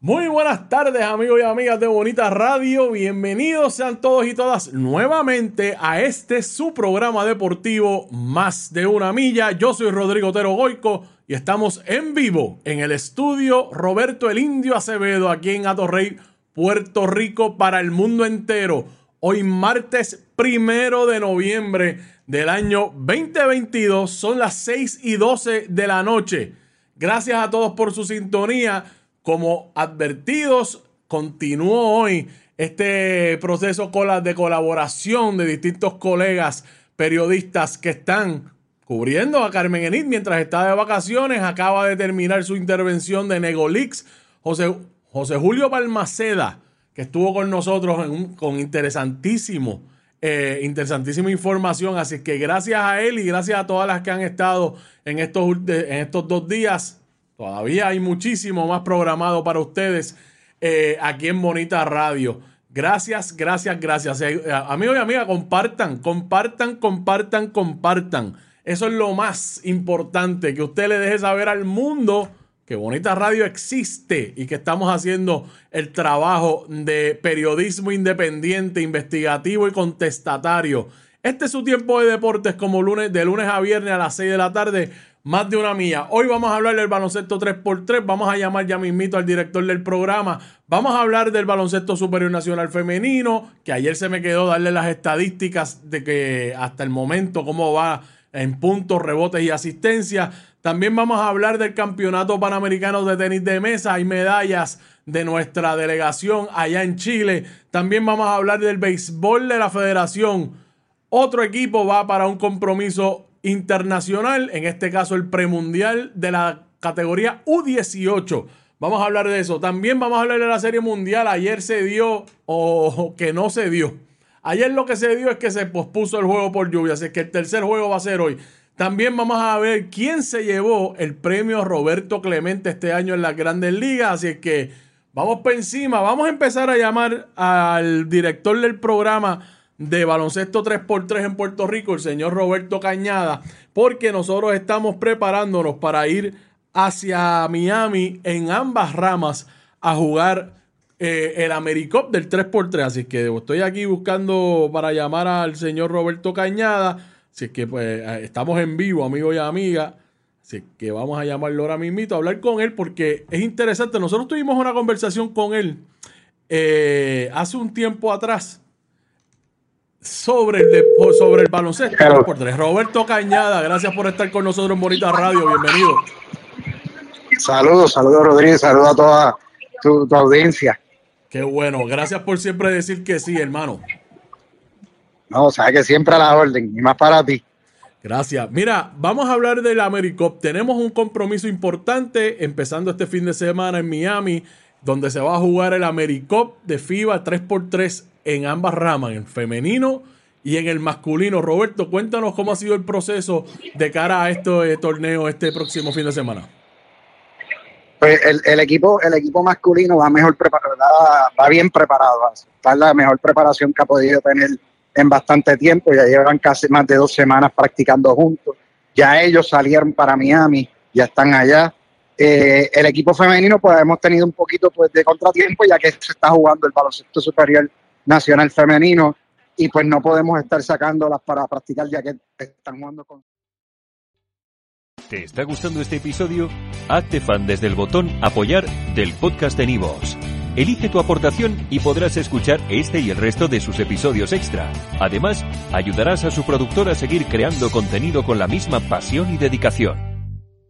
Muy buenas tardes amigos y amigas de Bonita Radio, bienvenidos sean todos y todas nuevamente a este su programa deportivo Más de una milla. Yo soy Rodrigo Otero Goico y estamos en vivo en el estudio Roberto el Indio Acevedo aquí en Atorrey, Puerto Rico para el mundo entero. Hoy martes primero de noviembre del año 2022 son las 6 y 12 de la noche. Gracias a todos por su sintonía. Como advertidos, continuó hoy este proceso de colaboración de distintos colegas periodistas que están cubriendo a Carmen Enid mientras está de vacaciones. Acaba de terminar su intervención de Negolix. José, José Julio Balmaceda, que estuvo con nosotros con interesantísimo, eh, interesantísima información. Así que gracias a él y gracias a todas las que han estado en estos, en estos dos días Todavía hay muchísimo más programado para ustedes eh, aquí en Bonita Radio. Gracias, gracias, gracias. Eh, amigos y amigas, compartan, compartan, compartan, compartan. Eso es lo más importante, que usted le deje saber al mundo que Bonita Radio existe y que estamos haciendo el trabajo de periodismo independiente, investigativo y contestatario. Este es su tiempo de deportes como lunes, de lunes a viernes a las 6 de la tarde más de una mía. Hoy vamos a hablar del baloncesto 3x3. Vamos a llamar ya mismito al director del programa. Vamos a hablar del baloncesto superior nacional femenino, que ayer se me quedó darle las estadísticas de que hasta el momento cómo va en puntos, rebotes y asistencia. También vamos a hablar del Campeonato Panamericano de Tenis de Mesa. Hay medallas de nuestra delegación allá en Chile. También vamos a hablar del béisbol de la federación. Otro equipo va para un compromiso internacional, en este caso el premundial de la categoría U18. Vamos a hablar de eso. También vamos a hablar de la Serie Mundial. Ayer se dio o que no se dio. Ayer lo que se dio es que se pospuso el juego por lluvia, así que el tercer juego va a ser hoy. También vamos a ver quién se llevó el premio Roberto Clemente este año en las grandes ligas. Así que vamos por encima. Vamos a empezar a llamar al director del programa de baloncesto 3x3 en Puerto Rico, el señor Roberto Cañada, porque nosotros estamos preparándonos para ir hacia Miami en ambas ramas a jugar eh, el Americop del 3x3. Así que estoy aquí buscando para llamar al señor Roberto Cañada Así que pues eh, estamos en vivo, amigos y amigas. Así que vamos a llamarlo ahora mismo a hablar con él porque es interesante. Nosotros tuvimos una conversación con él eh, hace un tiempo atrás sobre el, sobre el baloncesto. Roberto Cañada, gracias por estar con nosotros en Bonita Radio. Bienvenido. Saludos, saludos Rodríguez, saludos a toda tu, tu audiencia. Qué bueno, gracias por siempre decir que sí, hermano. No, sabes que siempre a la orden, y más para ti. Gracias. Mira, vamos a hablar del AmeriCop. Tenemos un compromiso importante empezando este fin de semana en Miami, donde se va a jugar el AmeriCop de FIBA 3x3 en ambas ramas, en el femenino y en el masculino. Roberto, cuéntanos cómo ha sido el proceso de cara a este torneo este próximo fin de semana. Pues el, equipo, el equipo masculino va mejor preparado, va bien preparado, está la mejor preparación que ha podido tener en bastante tiempo, ya llevan casi más de dos semanas practicando juntos. Ya ellos salieron para Miami, ya están allá. Eh, el equipo femenino, pues hemos tenido un poquito pues, de contratiempo, ya que se está jugando el baloncesto superior nacional femenino y pues no podemos estar sacándolas para practicar, ya que están jugando con. ¿Te está gustando este episodio? Hazte fan desde el botón Apoyar del podcast de Nivos. Elige tu aportación y podrás escuchar este y el resto de sus episodios extra. Además, ayudarás a su productor a seguir creando contenido con la misma pasión y dedicación.